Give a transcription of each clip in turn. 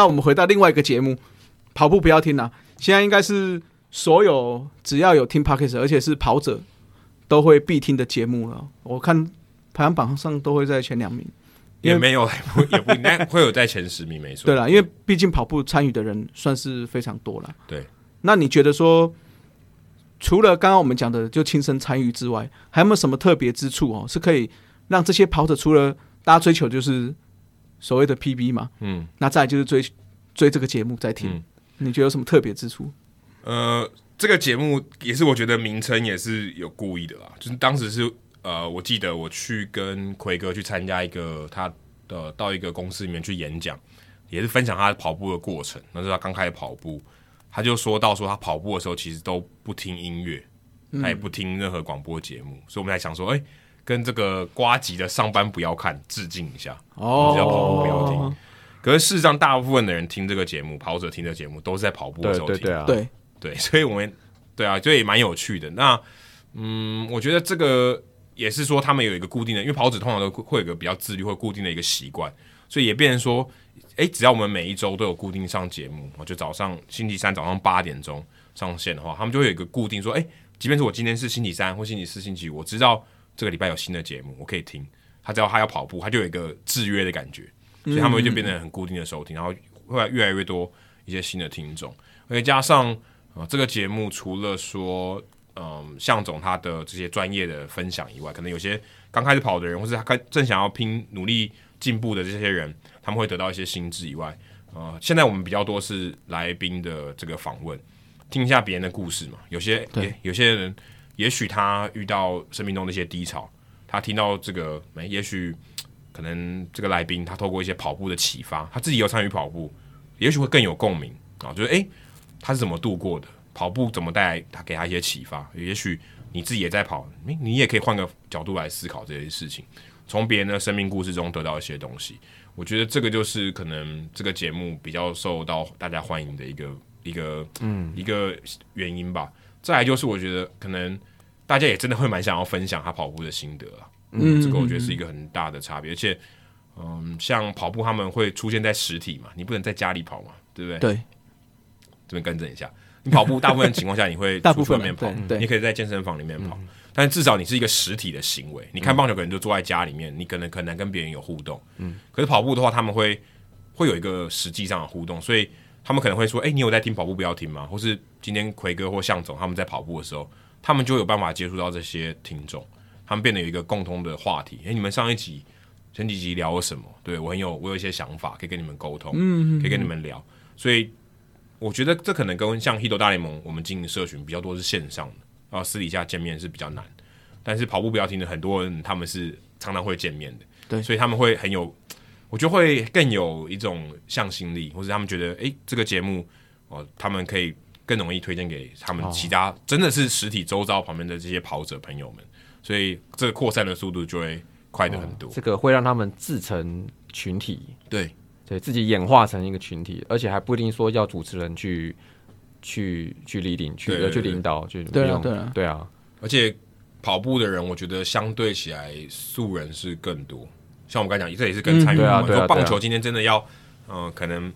那我们回到另外一个节目，跑步不要听啊。现在应该是所有只要有听 Podcast，而且是跑者都会必听的节目了。我看排行榜上都会在前两名。也没有，也不应该会有在前十名，没错。对了，因为毕竟跑步参与的人算是非常多了。对，那你觉得说，除了刚刚我们讲的就亲身参与之外，还有没有什么特别之处哦？是可以让这些跑者除了大家追求就是所谓的 PB 嘛？嗯，那再就是追追这个节目在听，你觉得有什么特别之处？呃，这个节目也是我觉得名称也是有故意的啦，就是当时是。呃，我记得我去跟奎哥去参加一个他的到一个公司里面去演讲，也是分享他跑步的过程。那是他刚开始跑步，他就说到说他跑步的时候其实都不听音乐，他也不听任何广播节目。所以我们在想说，哎，跟这个瓜吉的上班不要看致敬一下，哦，要跑步不要听。可是事实上，大部分的人听这个节目，跑者听的节目都是在跑步的时候听，对对，所以我们对啊，这也蛮有趣的。那嗯，我觉得这个。也是说，他们有一个固定的，因为跑者通常都会有个比较自律或固定的一个习惯，所以也变成说，哎，只要我们每一周都有固定上节目，我就早上星期三早上八点钟上线的话，他们就会有一个固定说，哎，即便是我今天是星期三或星期四、星期五，我知道这个礼拜有新的节目，我可以听。他只要他要跑步，他就有一个制约的感觉，所以他们就变得很固定的收听，然后会越来越多一些新的听众，而且加上啊，这个节目除了说。嗯，向总他的这些专业的分享以外，可能有些刚开始跑的人，或是他开正想要拼努力进步的这些人，他们会得到一些心智以外，呃，现在我们比较多是来宾的这个访问，听一下别人的故事嘛。有些对有些人，也许他遇到生命中的一些低潮，他听到这个，没，也许可能这个来宾他透过一些跑步的启发，他自己有参与跑步，也许会更有共鸣啊，就是诶，他是怎么度过的？跑步怎么带来他给他一些启发？也许你自己也在跑，你你也可以换个角度来思考这些事情，从别人的生命故事中得到一些东西。我觉得这个就是可能这个节目比较受到大家欢迎的一个一个嗯一个原因吧。再来就是我觉得可能大家也真的会蛮想要分享他跑步的心得啊。嗯，这个我觉得是一个很大的差别。而且嗯，像跑步他们会出现在实体嘛，你不能在家里跑嘛，对不对？对，这边更正一下。你跑步大部分情况下你会 大部分面跑，对，你可以在健身房里面跑，但至少你是一个实体的行为。你看棒球可能就坐在家里面，你可能很难跟别人有互动。嗯，可是跑步的话，他们会会有一个实际上的互动，所以他们可能会说：“哎，你有在听跑步不要听吗？”或是今天奎哥或向总他们在跑步的时候，他们就有办法接触到这些听众，他们变得有一个共通的话题。哎，你们上一集前几集聊了什么？对我很有我有一些想法可以跟你们沟通，嗯，可以跟你们聊，所以。我觉得这可能跟像《h i t 大联盟》我们经营社群比较多是线上的，然后私底下见面是比较难。但是跑步不要停的很多人，他们是常常会见面的，对，所以他们会很有，我觉得会更有一种向心力，或者他们觉得，哎，这个节目哦，他们可以更容易推荐给他们其他真的是实体周遭旁边的这些跑者朋友们，所以这个扩散的速度就会快的很多。这个会让他们自成群体，对。对自己演化成一个群体，而且还不一定说要主持人去去去立领，去去领导，就对啊，对啊，对啊。而且跑步的人，我觉得相对起来素人是更多。像我们刚才讲，这也是跟参与嘛。说棒球今天真的要，嗯，可能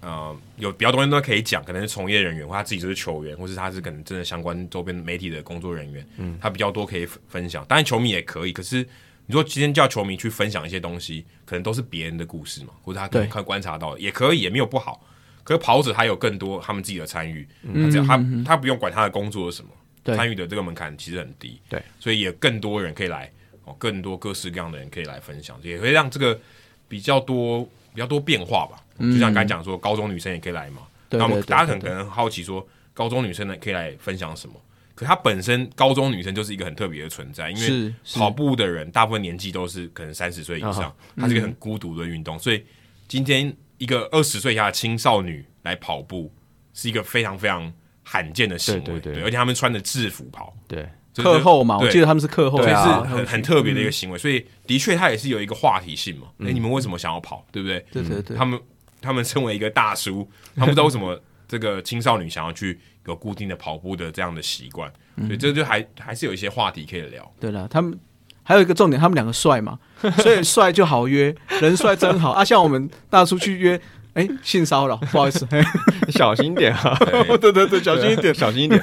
呃有比较多人都可以讲，可能是从业人员，或他自己就是球员，或是他是可能真的相关周边媒体的工作人员，嗯，他比较多可以分享。当然球迷也可以，可是。你说今天叫球迷去分享一些东西，可能都是别人的故事嘛，或者他可能看观察到，也可以，也没有不好。可是跑者他有更多他们自己的参与，他只要他他不用管他的工作是什么，参与的这个门槛其实很低。对，所以也更多人可以来哦，更多各式各样的人可以来分享，也会让这个比较多比较多变化吧。就像刚才讲说，高中女生也可以来嘛，那我们大家可能可能好奇说，高中女生呢可以来分享什么？可她本身高中女生就是一个很特别的存在，因为跑步的人大部分年纪都是可能三十岁以上，她是一个很孤独的运动，所以今天一个二十岁以下的青少女来跑步是一个非常非常罕见的行为，对，而且他们穿的制服跑，对，课后嘛，我记得他们是课后，所以是很很特别的一个行为，所以的确它也是有一个话题性嘛，哎，你们为什么想要跑，对不对？对对对，他们他们身为一个大叔，他们不知道为什么。这个青少年想要去有固定的跑步的这样的习惯，所以这就还还是有一些话题可以聊。对了，他们还有一个重点，他们两个帅嘛，所以帅就好约，人帅真好啊。像我们大叔去约哎，性骚扰，不好意思，嘿 小心点啊，对对对对，小心一点小心一点。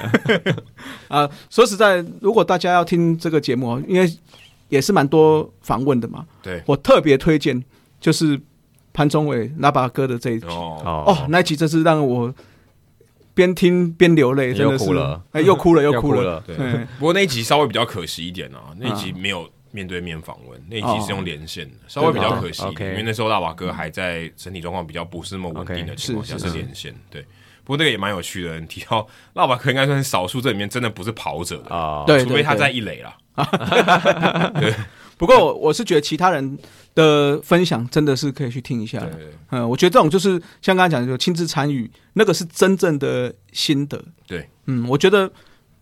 啊！说实在，如果大家要听这个节目哦，因为也是蛮多访问的嘛，对我特别推荐就是潘宗伟拉巴哥的这一集。哦，哦，那一集真是让我边听边流泪，你真的是。又哭了，哎，又哭了，又 又哭了。了，对。嗯不过那一集稍微比较可惜一点啊，那一集没有面对面访问，那一集是用连线的，稍微比较可惜因为那时候拉瓦哥还在身体状况比较不是那么稳定的情况下是连线，对。不过那个也蛮有趣的，你提到拉瓦哥应该算是少数这里面真的不是跑者的，啊，对除非他在一垒啦。不过我我是觉得其他人的分享真的是可以去听一下嗯，我觉得这种就是像刚才讲的，就亲自参与，那个是真正的心得。对，嗯，我觉得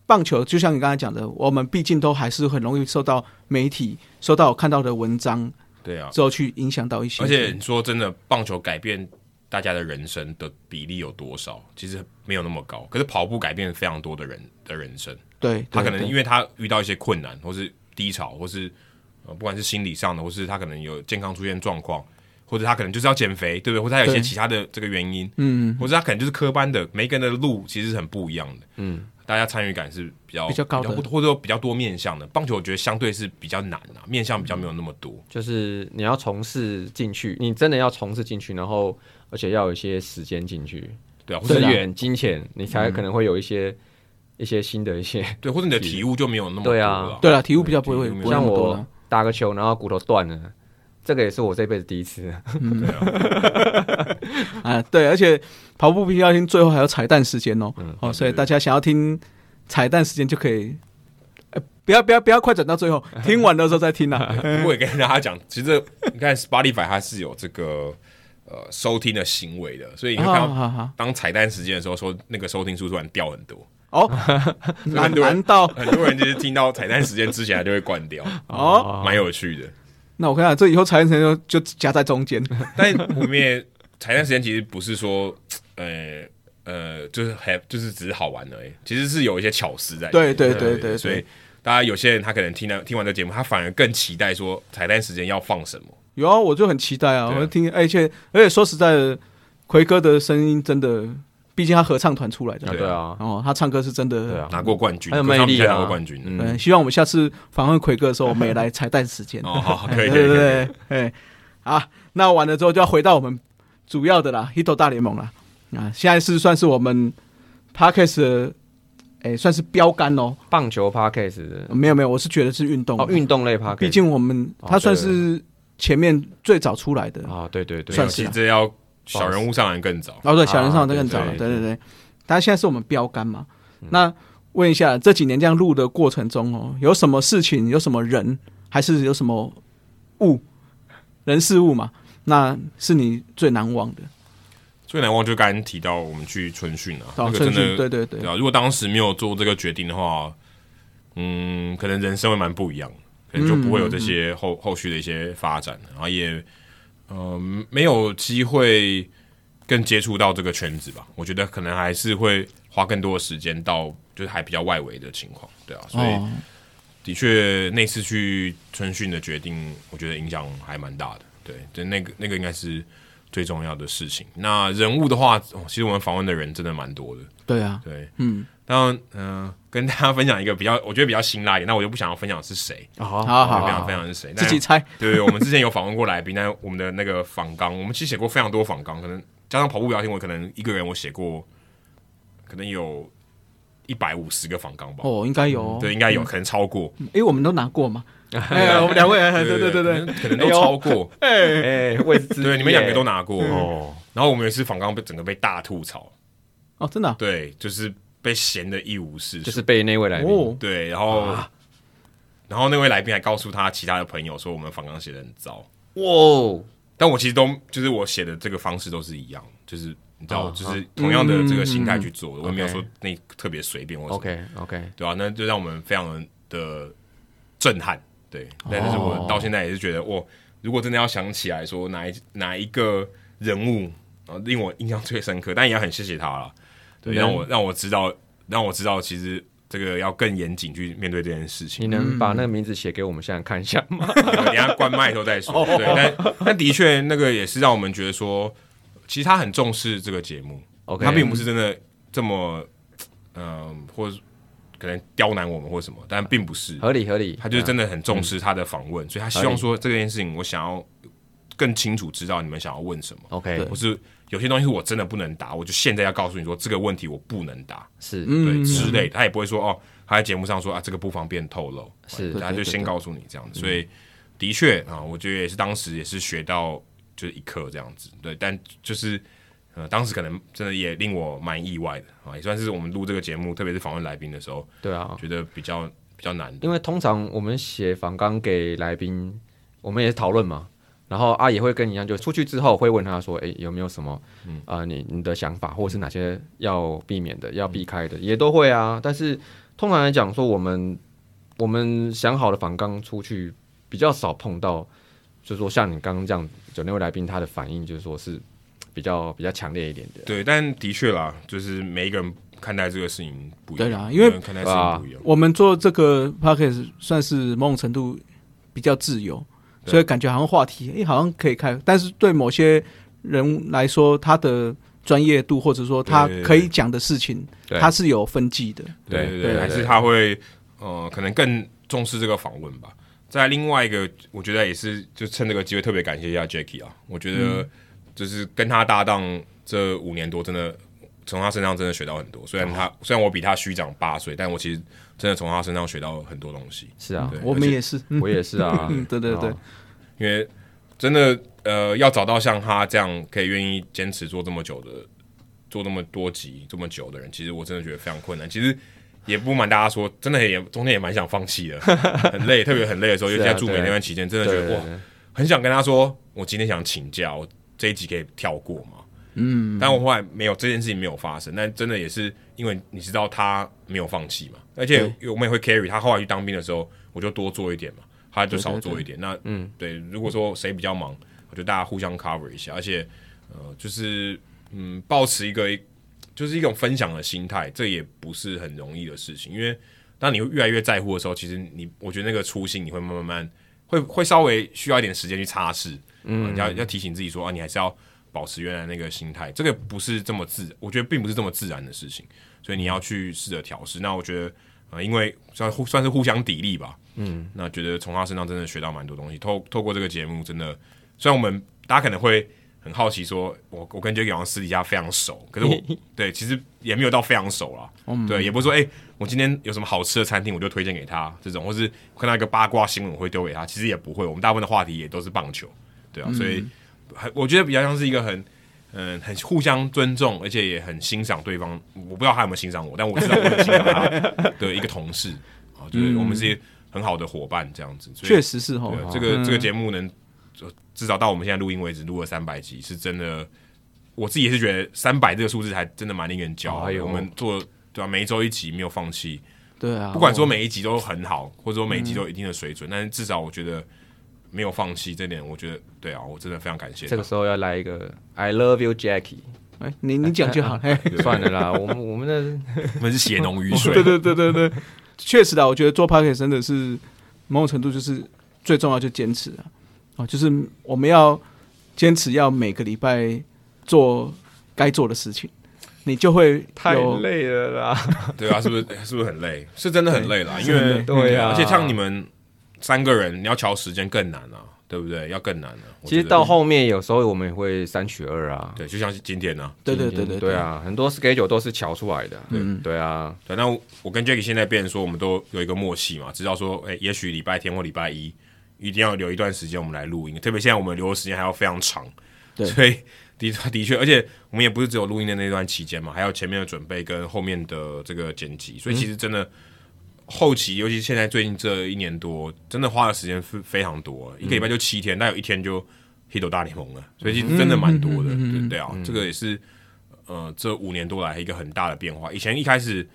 棒球就像你刚才讲的，我们毕竟都还是很容易受到媒体、受到我看到的文章对啊，之后去影响到一些。而且你说真的，棒球改变大家的人生的比例有多少？其实没有那么高。可是跑步改变非常多的人的人生。对，他可能因为为他遇到一些困难，或是低潮，或是呃，不管是心理上的，或是他可能有健康出现状况，或者他可能就是要减肥，对不对？或者他有一些其他的这个原因，嗯或者他可能就是科班的，每一个人的路其实是很不一样的。嗯，大家参与感是比较比较高的或者说比较多面向的。棒球我觉得相对是比较难啊，面向比较没有那么多。就是你要从事进去，你真的要从事进去，然后而且要有一些时间进去，对啊，或者资源、金钱，你才可能会有一些一些新的一些。对，或者你的体悟就没有那么多对啊。对啊，体悟比较不会不那像我么多了。打个球，然后骨头断了，这个也是我这辈子第一次。对啊，啊，对，而且跑步必须要听最后还有彩蛋时间哦。嗯哦，所以大家想要听彩蛋时间就可以，呃，不要不要不要快转到最后，听完的时候再听啦。不过也跟大家讲，其实你看 Spotify 它是有这个呃收听的行为的，所以你看当彩蛋时间的时候，说那个收听数突然掉很多，哦，难很多人难道很多人就是听到彩蛋时间之前，他就会关掉，哦？蛮有趣的。那我看看这以后彩蛋时间就就夹在中间。但我们也彩蛋时间其实不是说呃呃就是还就是只是好玩而已，其实是有一些巧思在。对对对对所以，大家有些人他可能听到听完这节目，他反而更期待说彩蛋时间要放什么。有啊，我就很期待啊，对啊我听，而且而且说实在的，奎哥的声音真的，毕竟他合唱团出来的，啊，对啊，哦，他唱歌是真的，对啊，拿过冠军，很有魅力啊。拿过冠军。嗯，希望我们下次访问奎哥的时候，我们也来彩蛋时间。哦，好，可以，可对以，可以。对对，哎，好，那完了之后就要回到我们主要的啦，Hito 大联盟啦。啊，现在是算是我们 Parkes 的，哎，算是标杆哦。棒球 podcast 没有没有，我是觉得是运动哦，运动类 podcast，毕竟我们哦他算是前面最早出来的。啊，对对对，算是其实这要小人物上来更早。哦，对，小人上的更早了，对对对。他现在是我们标杆嘛？那问一下，这几年这样录的过程中哦，有什么事情，有什么人，还是有什么物，人事物嘛？那是你最难忘的。最难忘就刚刚提到我们去春训啊，那个真的对对对对，啊。如果当时没有做这个决定的话，嗯，可能人生会蛮不一样的，可能就不会有这些后后续的一些发展，然后也呃没有机会更接触到这个圈子吧。我觉得可能还是会花更多的时间到就是还比较外围的情况，对啊，所以。哦，的确，那次去春训的决定，我觉得影响还蛮大的。对，就那个那个应该是最重要的事情。那人物的话，哦、其实我们访问的人真的蛮多的。对啊，对，嗯，当然，嗯、跟大家分享一个比较，我觉得比较辛辣一点。那我就不想要分享是谁，好好不想分享是谁。自己猜。对对，我们之前有访问过来宾，那我们的那个访纲，我们其实写过非常多访纲，可能加上跑步聊天，我可能一个人我写过，可能有一百五十个访纲吧。哦，应该有哦。对，应该有，可能超过。诶，我们都拿过嘛？哎，我们两位，哎对对对对，可能都超过。哎，哎，位置对，你们两个都拿过。哦，然后我们有一次访纲被整个被大吐槽，哦，真的啊？对，就是被闲的一无是处。就是被那位来宾。哦，对，然后然后那位来宾还告诉他其他的朋友说我们访刚写的很糟，哇，但我其实都就是我写的这个方式都是一样，就是你知道，哦就是同样的这个心态去做的，我也没有说那特别随便或者 OK OK，对啊，那就让我们非常的震撼，对。但是我到现在也是觉得，哇，如果真的要想起来说哪一哪一个人物啊令我印象最深刻，但也要很谢谢他了，对，嗯让我让我知道，让我知道其实这个要更严谨去面对这件事情你。能把那个名字写给我们现在看一下吗？等一下关麦的时候再说，对，但但的确那个也是让我们觉得说。其实他很重视这个节目，OK，他并不是真的这么，嗯、或者可能刁难我们或什么，但并不是，合理合理，他就是真的的很重视他的访问，所以他希望说这件事情，我想要更清楚知道你们想要问什么，OK。对或是有些东西是我真的不能答，我就现在要告诉你说这个问题我不能答，是。嗯。对之类的，他也不会说哦，他在节目上说啊这个不方便透露，是他就先告诉你这样子，所以的确啊，我觉得也是当时也是学到就是一课这样子，对，但就是呃当时可能真的也令我蛮意外的啊，也算是我们录这个节目，特别是访问来宾的时候，对啊，觉得比较比较难，因为通常我们写访纲给来宾，我们也是讨论嘛，然后啊也会跟你一样，就出去之后会问他说，哎、有没有什么啊、你你的想法，或者是哪些要避免的、要避开的，也都会啊。但是通常来讲说，我们我们想好的访纲出去比较少碰到，就是说像你刚刚这样，有那位来宾他的反应就是说是比较比较强烈一点的。对，但的确啦，就是每一个人看待这个事情不一样，对啦因为看待事情不一样，我们做这个 podcast 算是某种程度比较自由，所以感觉好像话题诶、好像可以开，但是对某些人来说，他的专业度或者说他可以讲的事情，对他是有分际的。对对对对，对还是他会呃，可能更重视这个访问吧。在另外一个，我觉得也是，就趁这个机会特别感谢一下 Jacky 啊，我觉得就是跟他搭档这五年多，真的从他身上真的学到很多。虽然他虽然我比他虚长八岁，但我其实真的从他身上学到很多东西。是啊，我们也是，嗯 我也是啊。嗯，对对对。哦因为真的呃，要找到像他这样可以愿意坚持做这么久的、做那么多集这么久的人，其实我真的觉得非常困难。其实也不瞒大家说，真的也中间也蛮想放弃的，很累，特别很累的时候，尤其在驻美对那段期间，真的觉得哇，对对。对很想跟他说，我今天想请假，我这一集可以跳过嘛？嗯，但我后来没有这件事情没有发生，但真的也是因为你知道他没有放弃嘛，而且我们也会 carry 他后来去当兵的时候，我就多做一点嘛，他就少做一点。那嗯，对，如果说谁比较忙，我觉得大家互相 cover 一下，而且呃，就是嗯，保持一个就是一种分享的心态，这也不是很容易的事情，因为当你越来越在乎的时候，其实你我觉得那个初心你会慢慢慢会会稍微需要一点时间去擦拭，嗯，要要提醒自己说啊，你还是要保持原来那个心态，这个不是这么自，我觉得并不是这么自然的事情，所以你要去试着调试。那我觉得呃，因为算互算是互相砥砺吧，嗯，那觉得从他身上真的学到蛮多东西，透透过这个节目，真的虽然我们大家可能会。很好奇说，我我跟 Jacky 好像私底下非常熟，可是我 对其实也没有到非常熟啦。对，也不是说哎、我今天有什么好吃的餐厅，我就推荐给他这种，或是看到一个八卦新闻，我会丢给他。其实也不会，我们大部分的话题也都是棒球，对啊，所以很我觉得比较像是一个很嗯很互相尊重，而且也很欣赏对方。我不知道他有没有欣赏我，但我知道我很欣赏他 的一个同事啊，就是我们是很好的伙伴这样子。确实是哦对。啊，这个这个节目能至少到我们现在录音为止，录了三百集，是真的。我自己也是觉得三百这个数字还真的蛮令人骄傲我们做对吧、每一周一集没有放弃，对啊，不管说每一集都很好，或者说每一集都有一定的水准，但是至少我觉得没有放弃这点，我觉得对啊，我真的非常感谢他。这个时候要来一个 I love you Jackie，哎，你你讲就好。嘿 算了啦，我们我们的 我们是血浓于水，对对对对对，确实的，我觉得做 p o d c a s t 真的是某种程度就是最重要就坚持啊，哦，就是我们要坚持要每个礼拜做该做的事情，你就会太累了啦。对啊，是不是是不是很累？是真的很累啦，因为对啊而且像你们三个人，你要调时间更难啊，对不对？要更难啊。我觉得其实到后面有时候我们也会三取二啊。对，就像是今天呢、对对对对对，啊，很多 schedule 都是瞧出来的。嗯对啊，对，那我跟 Jacky 现在变成说，我们都有一个默契嘛，知道说，哎、也许礼拜天或礼拜一一定要留一段时间我们来录音，特别现在我们留的时间还要非常长，对所以的的确，而且我们也不是只有录音的那段期间嘛，还有前面的准备跟后面的这个剪辑，所以其实真的后期，尤其现在最近这一年多，真的花的时间非非常多，一个礼拜就七天，但有一天就 hit 大联盟了，所以其实真的蛮多的，对对啊，这个也是呃这五年多来一个很大的变化。以前一开始，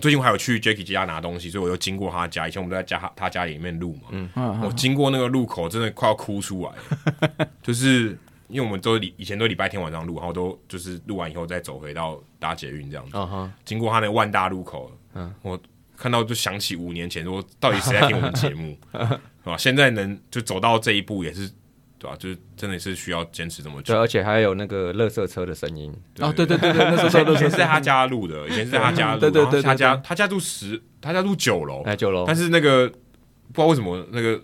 最近我还有去 Jacky 家拿东西，所以我又经过他家。以前我们都在家他家里面录嘛，嗯我经过那个路口，真的快要哭出来了，就是因为我们都礼以前都礼拜天晚上录，然后都就是录完以后再走回到搭捷运这样子。经过他那个万大路口，嗯，我看到就想起五年前，说到底谁在听我们节目？啊？现在能就走到这一步，也是对吧、就是真的是需要坚持这么对，久。而且还有那个垃圾车的声音，哦，对对对对，垃圾车以前都是在他家录的，以前是在他家录，对对对他家他家住十，他家住九楼，哎九楼。但。是那个不知道为什么那个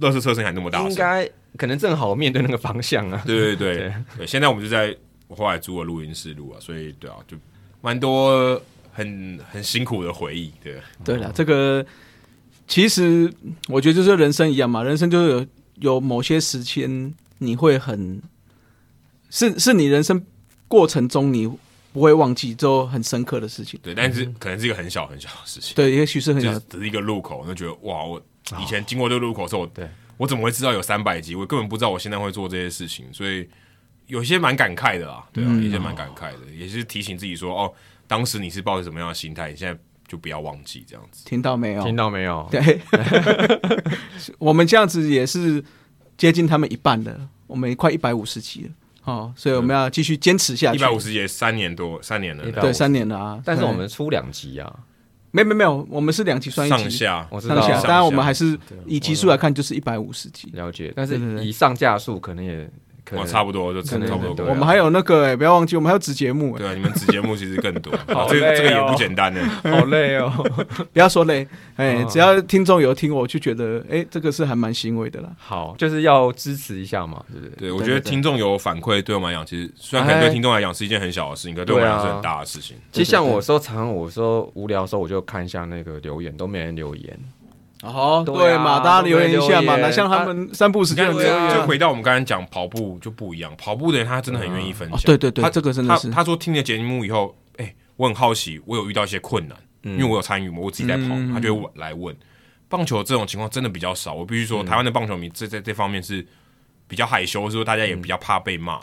垃圾车声还那么大，应该可能正好面对那个方向啊。对对对对。对，现在我们就在我后来租了录音室录啊，所以对啊，就蛮多很很辛苦的回忆，对。对了，这个其实我觉得就是人生一样嘛，人生就是有有某些时间你会很，是是你人生过程中你不会忘记之后很深刻的事情。对，但是可能是一个很小很小的事情，对，也许是很小的，一个路口，就觉得哇，我以前经过这个路口的时候，我对我怎么会知道有三百集？我根本不知道我现在会做这些事情，所以有些蛮感慨的啦，对啊，嗯有些蛮感慨的，也是提醒自己说，哦，当时你是抱着什么样的心态，你现在就不要忘记这样子。听到没有？听到没有？对，我们这样子也是接近他们一半的，我们快一百五十集了。哦，所以我们要继续坚持下去。一百五十节三年多，三年了，150对三年了啊，但是我对们出两集啊，没没没有，我们是两集算一集。上下。当然我下们还是以集数来看就是一百五十集。了解，但是以上架数可能也可哇，能差不多就差不多。我们还有那个哎，不要忘记，我们还有子节目哎，对啊，你们子节目其实更多，好这个这个也不简单的。好累哦。不要说累，哎，哦只要听众有听，我就觉得哎，这个是还蛮欣慰的啦。好，就是要支持一下嘛，对不对？对，我觉得听众有反馈，对我们来讲，其实虽然可能对听众来讲是一件很小的事情，可对我们来讲是很大的事情。其实像我说，常常我说无聊的时候，我就看一下那个留言，都没人留言。哦，对嘛，大家留言一下嘛，都没留言哪像他们三不五时你看，就留言就啊。回到我们刚才讲跑步就不一样，跑步的人他真的很愿意分哦享。对对对他，这个真的是他他说听你的节目以后，哎，我很好奇，我有遇到一些困难，因为我有参与嘛，我自己在跑，嗯他就会来问。棒球这种情况真的比较少，我必须说，台湾的棒球迷这在这方面是比较害羞，说大家也比较怕被骂。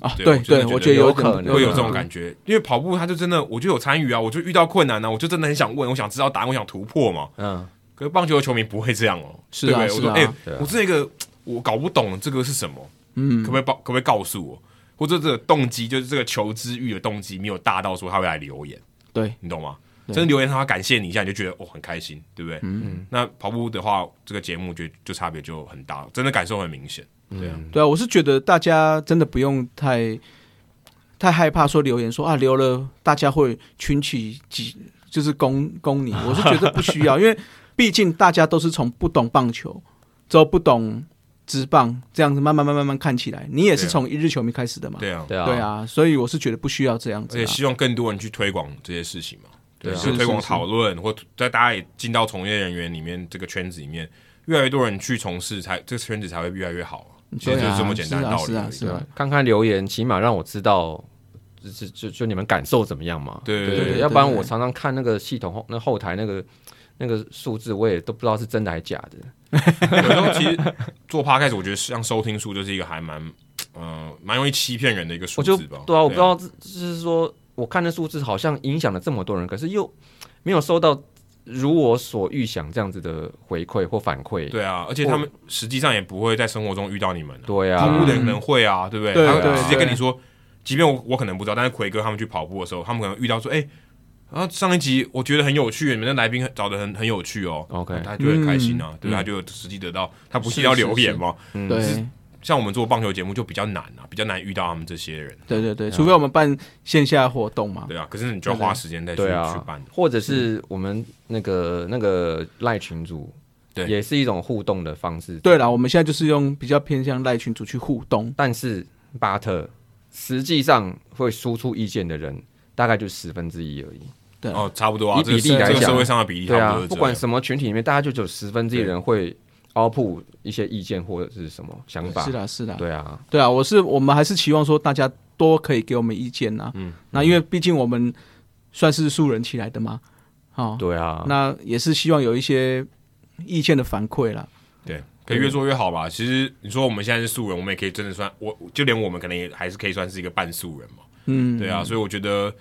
啊，对对，我觉得有有可能会有这种。感觉，因为跑步他就真的，我就有参与啊，我就遇到困难啊，我就真的很想问，我想知道答案，我想突破嘛。嗯，可是棒球的球迷不会这样哦，是对不对？我说，啊是啊哎、我这个我搞不懂这个是什么，嗯可不可以告？可不可以告诉我？或者这个动机，就是这个求知欲的动机没有大到说他会来留言，对，你懂吗？真的留言他感谢你一下，你就觉得哦很开心，对不对？嗯，那跑步的话，这个节目就就差别就很大了，真的感受很明显。对啊，对啊，我是觉得大家真的不用太太害怕说留言说啊留了大家会群起几就是攻攻你，我是觉得不需要，因为毕竟大家都是从不懂棒球，之后不懂职棒这样子慢慢慢慢慢慢看起来，你也是从一日球迷开始的嘛，对啊，对啊，对，啊，所以我是觉得不需要这样子、啊，而且希望更多人去推广这些事情嘛。对啊就是推广讨论，或在大家也进到从业人员里面这个圈子里面，越来越多人去从事，才这个圈子才会越来越好。其实就是这么简单的道理。是啊是啊看看留言，起码让我知道，就就就就你们感受怎么样嘛。对对对对要不然我常常看那个系统后那后台那个那个数字，我也都不知道是真的还是假的。有时候其实做 podcast，我觉得像收听数就是一个还蛮嗯蛮容易欺骗人的一个数字吧。对啊，我不知道这就是说，我看的数字好像影响了这么多人，可是又没有收到如我所预想这样子的回馈或反馈。对啊，而且他们实际上也不会在生活中遇到你们啊。对啊，跑步的人可能会啊，对不对？对他们对直接跟你说，即便我我可能不知道，但是奎哥他们去跑步的时候，他们可能遇到说，哎、啊，上一集我觉得很有趣，你们的来宾找的很很有趣哦 OK 他就很开心啊，嗯对？他就有实际得到，他不是要留言吗？嗯对像我们做棒球节目就比较难啊，比较难遇到他们这些人，对对对，除非我们办线下活动嘛，对啊。可是你就要花时间再去去办，或者是我们那个那个赖群组，对也是一种互动的方式。对啦，我们现在就是用比较偏向赖群组去互动，但是巴特实际上会输出意见的人，大概就十分之一而已。对。哦，差不多啊，以这个比例来讲。这个社会上的比例差对啊不管什么群体里面，大家就只有十分之一人会 output 一些意见或者是什么想法。是。啦是啦，对啊，对啊，我是我们还是期望说大家多可以给我们意见呐、嗯，那因为毕竟我们算是素人起来的嘛，哦，对啊，那也是希望有一些意见的反馈啦。对，可以越做越好吧。其实你说我们现在是素人，我们也可以真的算，我就连我们可能也还是可以算是一个半素人嘛。嗯，对啊，所以我觉得，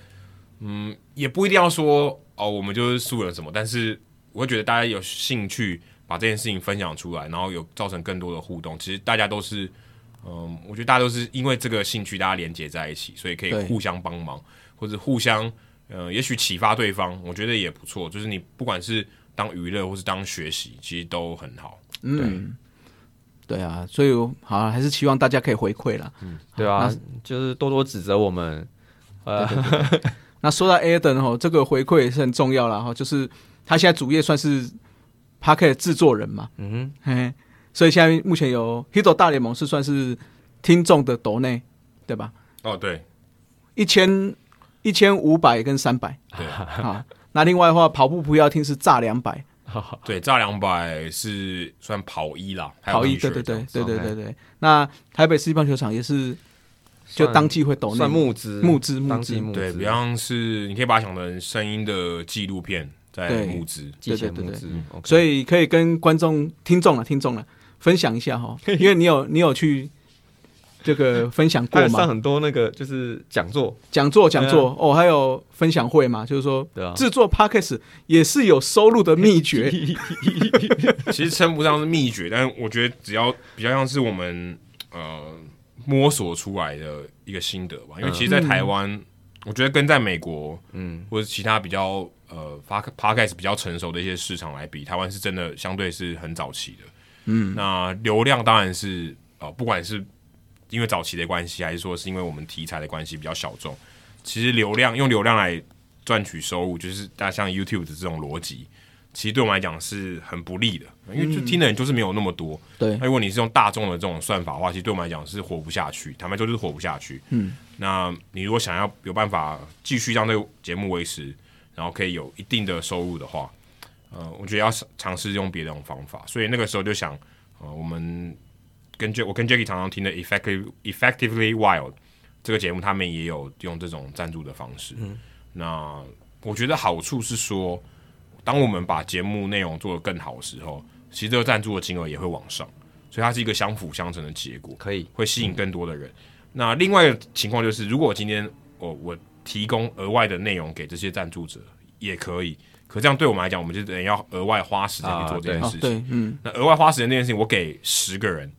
嗯，也不一定要说哦，我们就是素人什么，但是我会觉得大家有兴趣把这件事情分享出来，然后有造成更多的互动。其实大家都是，嗯，我觉得大家都是因为这个兴趣，大家连接在一起，所以可以互相帮忙，或者互相，呃，也许启发对方，我觉得也不错。就是你不管是当娱乐或是当学习，其实都很好。嗯，对啊，所以好啊还是希望大家可以回馈啦。嗯对啊，就是多多指责我们。呃，那说到 Aden 哦，这个回馈也是很重要了哈，就是他现在主业算是 p a r k e t 制作人嘛，嗯嘿嘿，所以现在目前有 Hito 大联盟是算是听众的斗内，对吧？哦，对一千一千五百跟三百对 啊，那另外的话，跑步不要听是炸两百，对，炸两百是算跑一啦，跑一对对对对对对对。那台北市立棒球场也是就当季会抖哼，算内募资，募资募资对，比方是你可以把它想成声音的纪录片在对募资，对对对募资所以可以跟观众、听众了、听众了分享一下哈，因为你有你有去这个分享过嘛上嘛，很多那个就是讲座，讲座讲座哦，还有分享会嘛，就是说制作 podcast 也是有收入的秘诀，其实称不上是秘诀，但是我觉得只要比较像是我们呃摸索出来的一个心得吧。因为其实，在台湾，我觉得跟在美国嗯，或者其他比较呃发 podcast 比较成熟的一些市场来比，台湾是真的相对是很早期的。嗯，那流量当然是呃，不管是因为早期的关系，还是说是因为我们题材的关系比较小众。其实流量用流量来赚取收入，就是大家像 YouTube 的这种逻辑，其实对我们来讲是很不利的，因为就听的人就是没有那么多。对那如果你是用大众的这种算法的话，其实对我们来讲是活不下去，坦白说就是活不下去。嗯，那你如果想要有办法继续让这个节目维持，然后可以有一定的收入的话，呃，我觉得要尝试用别的种方法。所以那个时候就想，呃，我们跟 J 我跟 Jackie 常常听的 Effective Effectively Wild 这个节目，他们也有用这种赞助的方式。嗯，那我觉得好处是说，当我们把节目内容做得更好的时候，其实这个赞助的金额也会往上，所以它是一个相辅相成的结果。可以，会吸引更多的人。那另外一个情况就是，如果今天我我提供额外的内容给这些赞助者，也可以。可这样对我们来讲，我们就等于要额外花时间去做这件哦事情。对，嗯，那额外花时间这件事情，我给十个人，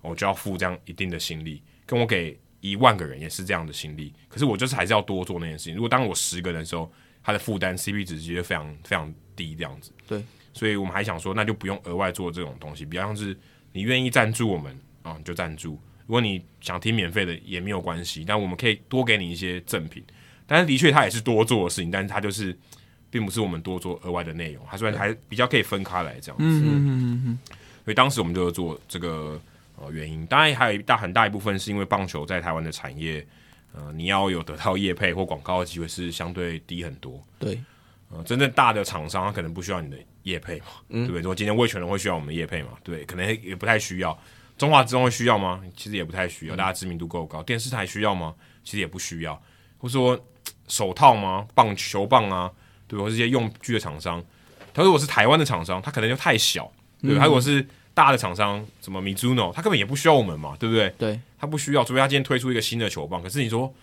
我就要付这样一定的心力；跟我给一万个人也是这样的心力。可是我就是还是要多做那件事情。如果当我十个人的时候，他的负担 CP 值其实非常非常低，这样子。对，所以我们还想说，那就不用额外做这种东西，比方是你愿意赞助我们啊，你就赞助；如果你想听免费的也没有关系，但我们可以多给你一些赠品。但是的确，它也是多做的事情，但是它就是并不是我们多做额外的内容，它虽然还比较可以分开来这样子。嗯嗯嗯嗯所以当时我们就做这个呃原因，当然还有一大很大一部分是因为棒球在台湾的产业，呃，你要有得到业配或广告的机会是相对低很多。对，呃，真正大的厂商他可能不需要你的业配嘛，对不对？如果今天魏全龙会需要我们的业配嘛，对，可能也不太需要。中华之声会需要吗？其实也不太需要，大家知名度够高。电视台需要吗？其实也不需要。或者说手套吗？棒球棒啊，对？或者这些用具的厂商，他如果是台湾的厂商，他可能就太小，对吧？他如果是大的厂商，什么 Mizuno，他根本也不需要我们嘛，对不对？对，他不需要，除非他今天推出一个新的球棒。可是你说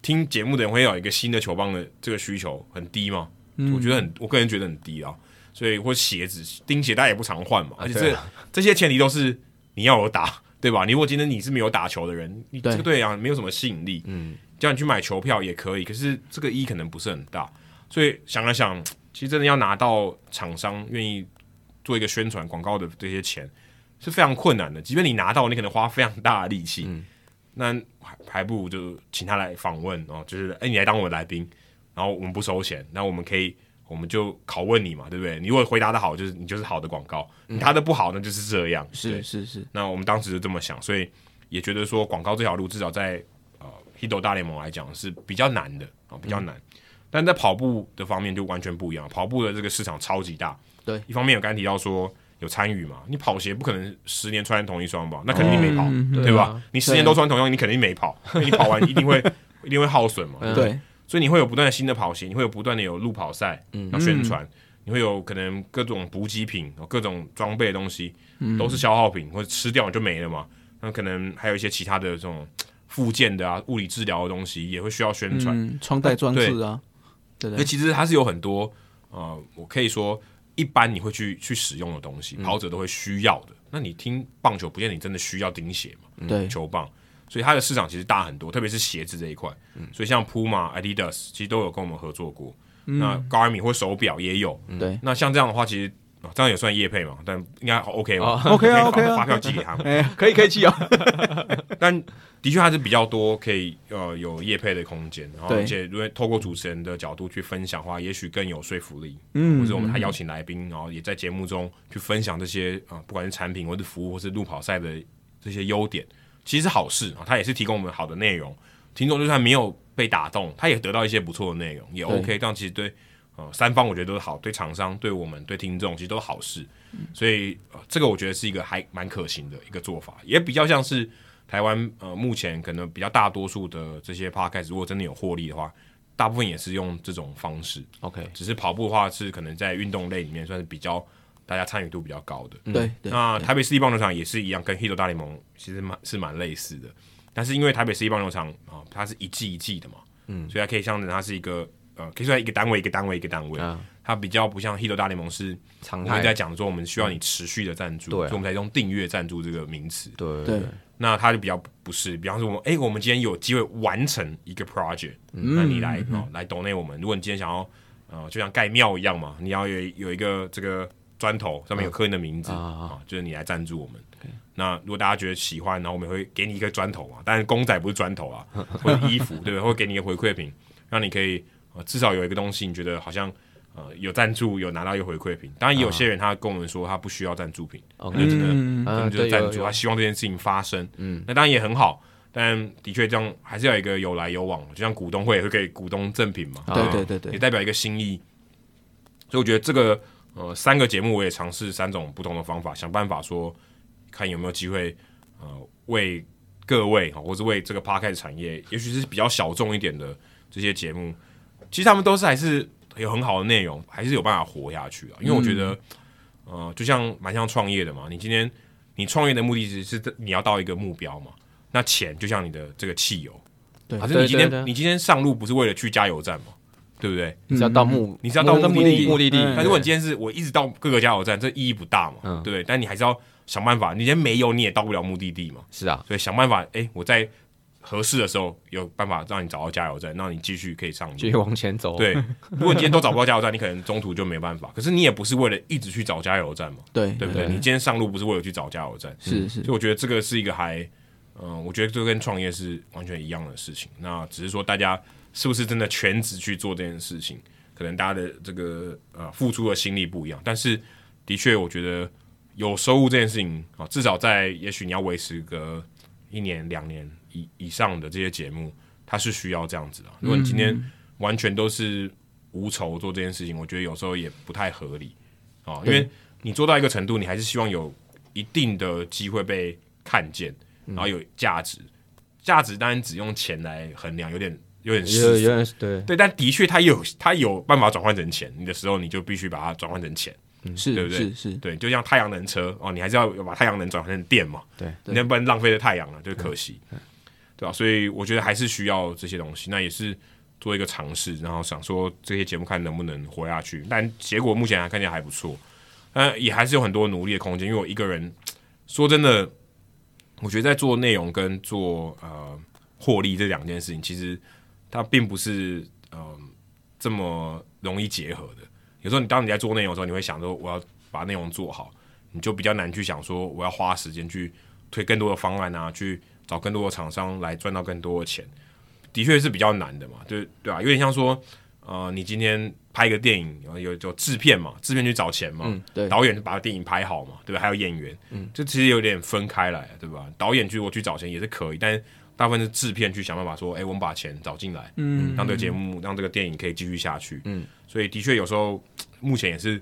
听节目的人会有一个新的球棒的这个需求很低吗？我觉得很，我个人觉得很低啊。所以或鞋子、钉鞋带也不常换嘛，而且这、这些前提都是你要有打，对吧？你如果今天你是没有打球的人，你这个对啊没有什么吸引力，嗯，叫你去买球票也可以，可是这个一可能不是很大。所以想了想，其实真的要拿到厂商愿意做一个宣传广告的这些钱是非常困难的。即便你拿到，你可能花非常大的力气，嗯那还还不如就请他来访问哦，就是哎、你来当我的来宾，然后我们不收钱，那我们可以我们就拷问你嘛，对不对？你如果回答的好，就是你就是好的广告；你答的不好，那就是这样。对是是是，那我们当时就这么想，所以也觉得说广告这条路至少在呃 Hito 大联盟来讲是比较难的啊、比较难。但在跑步的方面就完全不一样，跑步的这个市场超级大。对一方面有刚才提到说有参与嘛，你跑鞋不可能十年穿同一双吧？那肯定没跑，对吧？啊你十年都穿同样，你肯定没跑，因为你跑完一定会一定会耗损嘛。嗯对，所以你会有不断的新的跑鞋，你会有不断的有路跑赛嗯要宣传，你会有可能各种补给品、各种装备的东西嗯都是消耗品，或者吃掉就没了嘛。那可能还有一些其他的这种附件的啊、物理治疗的东西也会需要宣传。嗯，穿戴装置啊，对那对，其实它是有很多呃，我可以说一般你会去去使用的东西，跑者都会需要的。那你听棒球，不见得你真的需要钉鞋嘛？对球棒，所以它的市场其实大很多，特别是鞋子这一块。所以像 Puma、Adidas 其实都有跟我们合作过。那 Garmin 或手表也有。对，那像这样的话，其实哦这样也算业配嘛？但应该 OK 吧哦，OK 啊可以 OK 啊发发票寄给他们。哎，可以可以寄啊。但的确还是比较多可以呃有业配的空间，然后而且如果透过主持人的角度去分享的话，也许更有说服力。嗯或者我们还邀请来宾，然后也在节目中去分享这些啊、呃不管是产品或是服务或是路跑赛的这些优点，其实是好事啊。它也是提供我们好的内容，听众就算没有被打动，他也得到一些不错的内容，也 OK。这样其实对呃三方我觉得都是好，对厂商、对我们、对听众其实都是好事。所以、呃、这个我觉得是一个还蛮可行的一个做法，也比较像是台湾呃目前可能比较大多数的这些 podcast，如果真的有获利的话，大部分也是用这种方式。OK，只是跑步的话是可能在运动类里面算是比较大家参与度比较高的。对对，那台北市立棒球场也是一样，跟 Hito 大联盟其实蛮是蛮类似的，但是因为台北市立棒球场啊、它是一季一季的嘛，嗯，所以它可以象征它是一个呃，可以说一个单位一个单位一个单位，啊。它比较不像 Hito 大联盟是常我们在，讲说我们需要你持续的赞助，对啊。所以我们才用订阅赞助这个名词。对对。那它就比较不是，比方说我们，哎、我们今天有机会完成一个 project，、那你来哦来 donate 我们。如果你今天想要，呃，就像盖庙一样嘛，你要有有一个这个砖头上面有刻你的名字啊啊、啊就是你来赞助我们。那如果大家觉得喜欢，然后我们会给你一个砖头嘛，但是公仔不是砖头啊，或者衣服，对不对？会给你一个回馈品，让你可以呃至少有一个东西，你觉得好像呃有赞助，有拿到一个回馈品。当然，也有些人他跟我们说他不需要赞助品啊，可能就是赞助，他希望这件事情发生。嗯，那当然也很好，但的确这样还是要有一个有来有往，就像股东会也会给股东赠品嘛，啊对对对对，也代表一个心意。所以我觉得这个呃三个节目我也尝试三种不同的方法，想办法说看有没有机会呃为各位哈，或是为这个 podcast 产业，也许是比较小众一点的这些节目，其实他们都是还是有很好的内容，还是有办法活下去啊。因为我觉得、呃，就像蛮像创业的嘛，你今天你创业的目的是是你要到一个目标嘛，那钱就像你的这个汽油，对还是你今天你今天上路不是为了去加油站嘛，对不对？你是要到目，你是要到目的地目的地嗯，但如果你今天是我一直到各个加油站，这意义不大嘛，嗯对不对？但你还是要想办法，你今天没有你也到不了目的地嘛，是啊，所以想办法，哎，我在合适的时候有办法让你找到加油站，让你继续可以上路继。续往前走，对，如果你今天都找不到加油站，你可能中途就没办法。可是你也不是为了一直去找加油站嘛，对对不对？对你今天上路不是为了去找加油站，是是所以我觉得这个是一个还，嗯、我觉得这跟创业是完全一样的事情。那只是说大家是不是真的全职去做这件事情，可能大家的这个呃付出的心力不一样。但是的确，我觉得有收入这件事情啊，至少在也许你要维持个一年两年以以上的这些节目，它是需要这样子的。如果你今天完全都是无酬做这件事情，我觉得有时候也不太合理啊，因为你做到一个程度，你还是希望有一定的机会被看见，然后有价值。价值当然只用钱来衡量，有点有点有有点对，对，但的确它有它有办法转换成钱，你的时候你就必须把它转换成钱。是对不对是是，对，就像太阳能车哦，你还是要把太阳能转换成电嘛。对，你能不能浪费了太阳了，就可惜，对吧、所以我觉得还是需要这些东西，那也是做一个尝试，然后想说这些节目看能不能活下去。但结果目前还看起来还不错，但也还是有很多努力的空间。因为我一个人说真的，我觉得在做内容跟做呃获利这两件事情，其实它并不是嗯、呃这么容易结合的。有时候你当你在做内容的时候，你会想说我要把内容做好，你就比较难去想说我要花时间去推更多的方案啊，去找更多的厂商来赚到更多的钱，的确是比较难的嘛，对对吧、有点像说，呃，你今天拍一个电影，有有有制片嘛，制片去找钱嘛，嗯对导演把电影拍好嘛，对吧？还有演员，嗯，这其实有点分开来，对吧？导演去我去找钱也是可以，但是大部分是制片去想办法说，哎、我们把钱找进来，嗯，让这个节目，让这个电影可以继续下去。嗯，所以的确有时候目前也是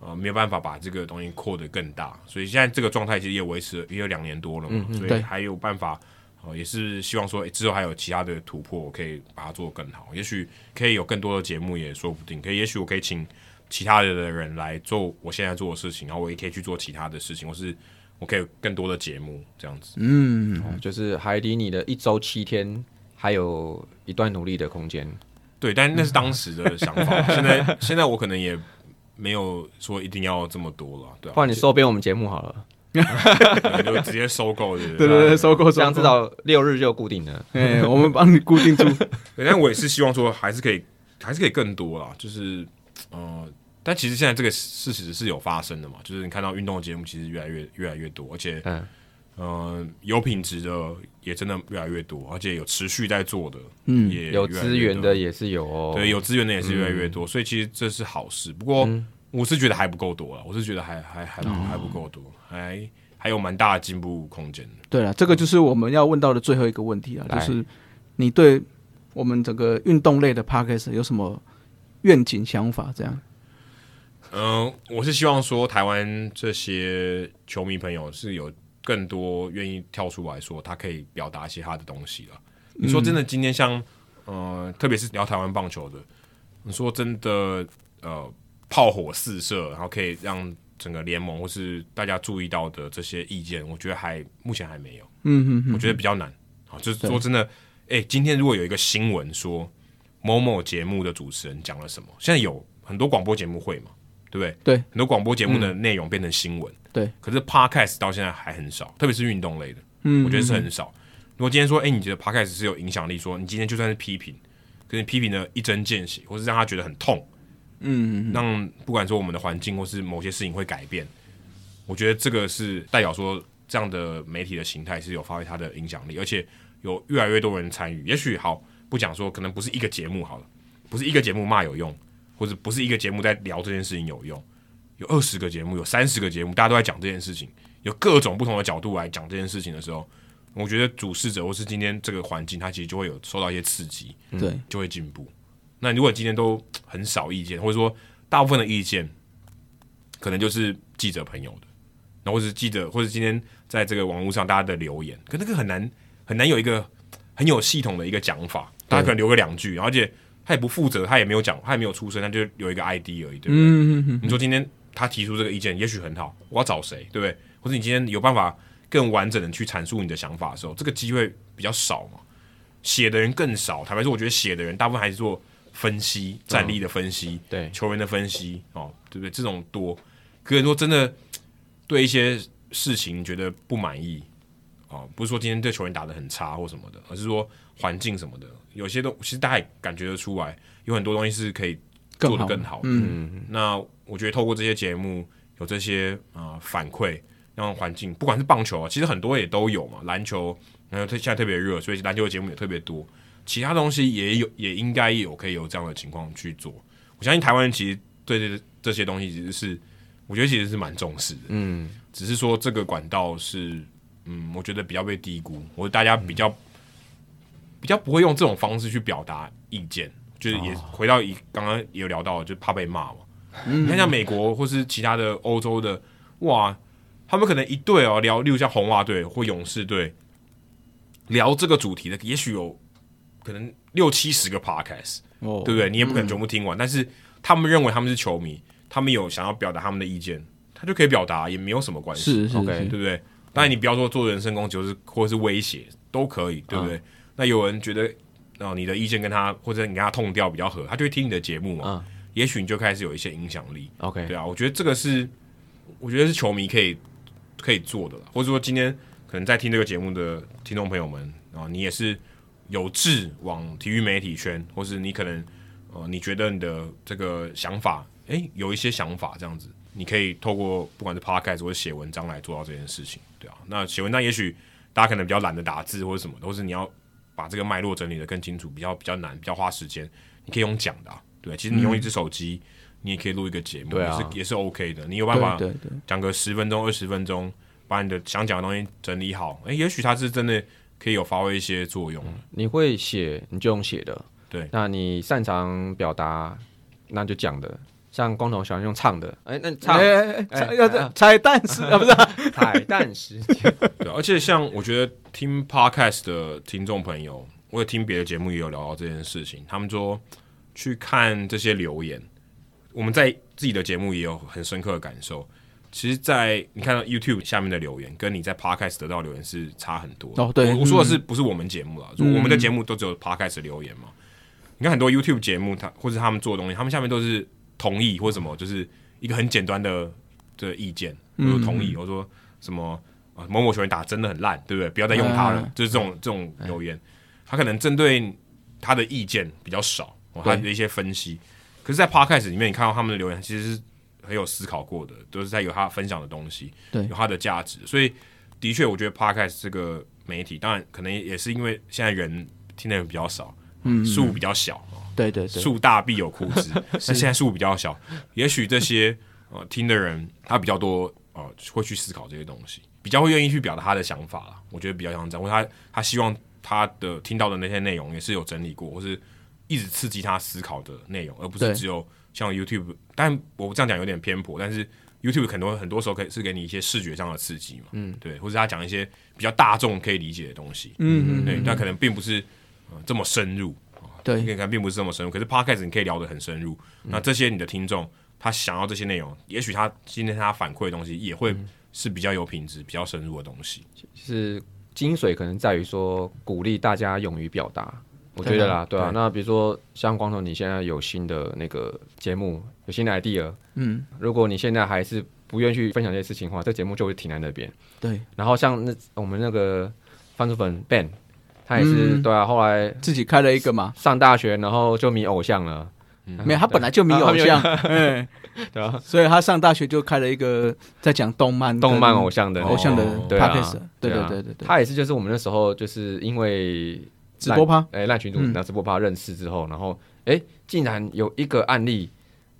呃没有办法把这个东西扩得更大，所以现在这个状态其实也维持了也有两年多了嘛，所以还有办法。哦，也是希望说，诶之后还有其他的突破，我可以把它做得更好。也许可以有更多的节目，也说不定。可以，也许我可以请其他的人来做我现在做的事情，然后我也可以去做其他的事情，或是我可以有更多的节目这样子。嗯，哦就是还离你的一周七天还有一段努力的空间。对，但那是当时的想法。现在现在我可能也没有说一定要这么多了，对啊不，然你收编我们节目好了，可能就直接收购，对不对对对，收购收购，这样至少六日就固定了。哎，我们帮你固定住，对，但我也是希望说，还是可以，还是可以更多啦。就是，呃，但其实现在这个事实是有发生的嘛，就是你看到运动的节目其实越来越越来越多，而且嗯呃有品质的也真的越来越多，而且有持续在做的，嗯也有资源的也是有哦。对，有资源的也是越来越多，所以其实这是好事。不过我是觉得还不够多了，我是觉得还还还还不够多，还还有蛮大的进步空间。对了，这个就是我们要问到的最后一个问题啊，就是你对我们整个运动类的 podcast 有什么愿景想法？这样，嗯、我是希望说台湾这些球迷朋友是有更多愿意跳出来说，他可以表达一些他的东西了。你说真的，今天像呃，特别是聊台湾棒球的，你说真的呃，炮火四射，然后可以让整个联盟或是大家注意到的这些意见，我觉得还目前还没有。嗯嗯我觉得比较难。好，就是说真的，哎、今天如果有一个新闻说某某节目的主持人讲了什么，现在有很多广播节目会嘛，对不对？对，很多广播节目的内容变成新闻，对。可是 podcast 到现在还很少，特别是运动类的，嗯我觉得是很少。如果今天说，哎、你觉得 podcast 是有影响力，说你今天就算是批评，可是你批评的一针见血，或是让他觉得很痛，嗯嗯让不管说我们的环境或是某些事情会改变，我觉得这个是代表说这样的媒体的形态是有发挥它的影响力，而且有越来越多人参与。也许好不讲说，可能不是一个节目好了，不是一个节目骂有用，或者不是一个节目在聊这件事情有用，有二十个节目，有三十个节目，大家都在讲这件事情，有各种不同的角度来讲这件事情的时候，我觉得主事者或是今天这个环境，它其实就会有受到一些刺激。嗯，对，就会进步。那如果今天都很少意见，或者说大部分的意见，可能就是记者朋友的，然后或者是记者，或者今天在这个网络上大家的留言，可那个很难很难有一个很有系统的一个讲法，大家可能留个两句，而且他也不负责，他也没有讲，他也没有出声，他就有一个 ID 而已，对不对？嗯嗯嗯你说今天他提出这个意见，也许很好，我要找谁，对不对？或者你今天有办法更完整的去阐述你的想法的时候，这个机会比较少嘛。写的人更少，坦白说，我觉得写的人大部分还是做分析、战力的分析、对，球员的分析，哦，对不对？这种多，可是说真的对一些事情觉得不满意，哦，不是说今天这球员打得很差或什么的，而是说环境什么的，有些都其实大家也感觉得出来，有很多东西是可以做得更好的。嗯那我觉得透过这些节目有这些呃反馈，让环境不管是棒球啊，其实很多也都有嘛，篮球，然后特现在特别热，所以篮球的节目也特别多，其他东西也有，也应该有可以有这样的情况去做。我相信台湾人其实对这这些东西其实是，我觉得其实是蛮重视的，嗯，只是说这个管道是，嗯，我觉得比较被低估，我大家比较比较不会用这种方式去表达意见，就是也回到一刚刚也有聊到，就怕被骂嘛。你看像美国或是其他的欧洲的，哇，他们可能一队哦聊，例如像红袜队或勇士队，聊这个主题的，也许有可能六七十个 podcast，哦，对不对？你也不可能全部听完，但是他们认为他们是球迷，他们有想要表达他们的意见，他就可以表达，也没有什么关系，是是 OK 对不对？当然，你不要说做人身攻击，或是或是威胁都可以，对不对？那有人觉得哦，你的意见跟他或者你跟他痛调比较合，他就会听你的节目嘛。嗯也许你就开始有一些影响力。OK，对啊，我觉得这个是，我觉得是球迷可以可以做的啦，或者说今天可能在听这个节目的听众朋友们啊，你也是有志往体育媒体圈，或是你可能呃，你觉得你的这个想法，诶，有一些想法这样子，你可以透过不管是 podcast 或者写文章来做到这件事情，对啊。那写文章也许大家可能比较懒得打字或者什么的，或是你要把这个脉络整理的更清楚，比较比较难，比较花时间，你可以用讲的、啊，对，其实你用一只手机。你也可以录一个节目，啊也是也是 OK 的。你有办法讲个十分钟、二十分钟，把你的想讲的东西整理好，诶，也许它是真的可以有发挥一些作用。你会写你就用写的，对那你擅长表达，那就讲的。像光头喜欢用唱的，哎、那唱哎哎哎哎彩要哎彩蛋时 啊，不是啊彩蛋时间，对，而且像我觉得听 podcast 的听众朋友，我有听别的节目也有聊到这件事情，他们说去看这些留言，我们在自己的节目也有很深刻的感受。其实，在你看到 YouTube 下面的留言，跟你在 Podcast 得到的留言是差很多的。哦对我我说的是不是我们节目啦？就嗯我们的节目都只有 Podcast 留言嘛。你看很多 YouTube 节目，他或者他们做的东西，他们下面都是同意或什么，就是一个很简单的的意见，我说同意，我说什么啊某某球员打真的很烂，对不对？不要再用他了，啊就是这种这种留言，他可能针对他的意见比较少，哦、他的一些分析，可是，在 podcast 里面，你看到他们的留言，其实是很有思考过的，都是在有他分享的东西，对。有他的价值。所以，的确，我觉得 podcast 这个媒体，当然可能也是因为现在人听的人比较少，嗯，数比较小，对对对，树大必有枯枝。那现在树比较小，也许这些呃听的人他比较多，呃，会去思考这些东西，比较会愿意去表达他的想法啦。我觉得比较像这样，或者他他希望他的听到的那些内容也是有整理过，或是一直刺激他思考的内容，而不是只有像 YouTube。但我这样讲有点偏颇，但是 YouTube 很多很多时候可以是给你一些视觉上的刺激嘛，嗯，对，或者他讲一些比较大众可以理解的东西，嗯嗯，对，但可能并不是、呃、这么深入。对应该并不是这么深入，可是 podcast 你可以聊得很深入。那这些你的听众他想要这些内容，也许他今天他反馈的东西也会是比较有品质、比较深入的东西。是精髓可能在于说鼓励大家勇于表达，我觉得啦，对啊。对那比如说像光头，你现在有新的那个节目，有新的 idea，嗯，如果你现在还是不愿意去分享这些事情的话，这节目就会停在那边。对，然后像那我们那个番薯粉 Ben，他也是、嗯。对啊，后来自己开了一个嘛，上大学，然后就迷偶像了，没有，他本来就迷偶像，哎，对啊，所以他上大学就开了一个在讲动漫、动漫偶像的。偶像的哦。podcast，对对啊。对对对对，他也是就是我们那时候就是因为直播趴，哎烂群主嗯。然后直播趴认识之后，然后哎竟然有一个案例，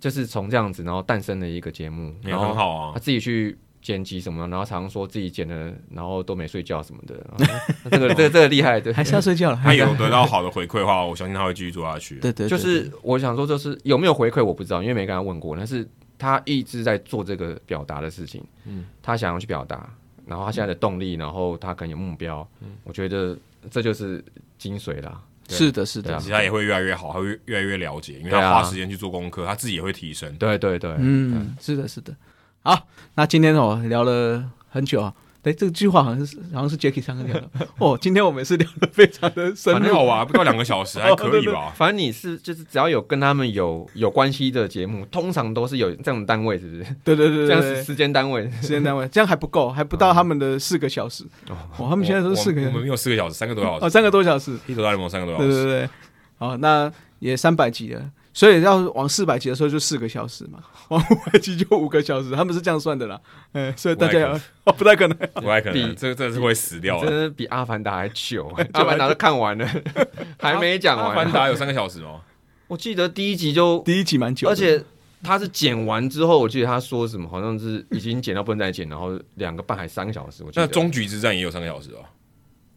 就是从这样子然后诞生了一个节目，也然后很好啊。他，自己去剪辑什么，然后常常说自己剪的，然后都没睡觉什么的，这个这个这个厉害，对，还是要睡觉了，他有得到好的回馈的话，我相信他会继续做下去。对对，对就是我想说，就是有没有回馈我不知道，因为没跟他问过。但是他一直在做这个表达的事情，嗯，他想要去表达，然后他现在的动力，然后他可能有目标，嗯，我觉得这就是精髓啦。是的，是的其实他也会越来越好，他会越来越了解，因为他花时间去做功课，他自己也会提升。对对对，嗯，是的，是的。好，那今天哦聊了很久啊。对，这句话好像是好像是 Jacky 上课聊的 哦。今天我们也是聊的非常的深入很好吧，不到两个小时，还可以吧？反正你是就是只要有跟他们有有关系的节目，通常都是有这种单位，是不是？对对对对对这样是时间单位。时间单位，这样还不够，还不到他们的四个小时。哦，他们现在都是四个我我们，没有四个小时，三个多小时。哦，三个多小时。一头大联盟三个多小时。对对对，好，那也三百集了，所以要往四百集的时候就四个小时嘛，往五百集就五个小时，他们是这样算的啦。嗯，所以大家要 哦，不太可能。不太可能，比这这是会死掉真的。比《阿凡达》还久，《阿凡达》都看完了，还没讲完阿。凡达有三个小时吗？我记得第一集就第一集蛮久，而且他是剪完之后，我记得他说什么，好像是已经剪到不能再剪，然后两个半还三个小时。我记得那终局之战也有三个小时哦。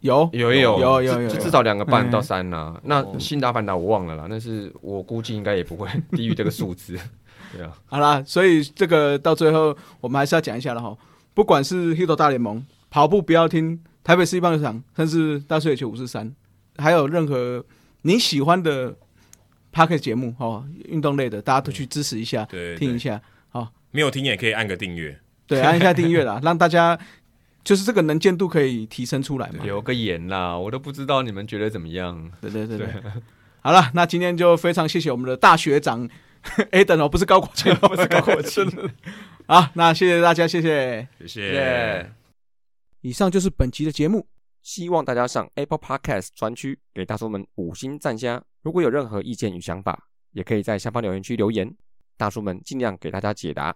有有有有有有至至少两个半嗯到三呐、那哦新达凡达我忘了啦，但是我估计应该也不会 低于这个数字。对啊，好啦，所以这个到最后我们还是要讲一下了哈。不管是 Hito 大联盟跑步不要听，台北市立棒球场，甚至大水野球五四三，还有任何你喜欢的 p a r k 节目哦，运动类的，大家都去支持一下，对，对听一下。好没有听也可以按个订阅。对，按一下订阅啦，让大家就是这个能见度可以提升出来嘛。留个言啦，我都不知道你们觉得怎么样。对对对对。好了，那今天就非常谢谢我们的大学长 Aden 哦，不是高国庆哦，不是高国庆。好，那谢谢大家，谢谢。谢谢谢。以上就是本集的节目。希望大家上 Apple Podcast 专区给大叔们五星赞加。如果有任何意见与想法，也可以在下方留言区留言，大叔们尽量给大家解答。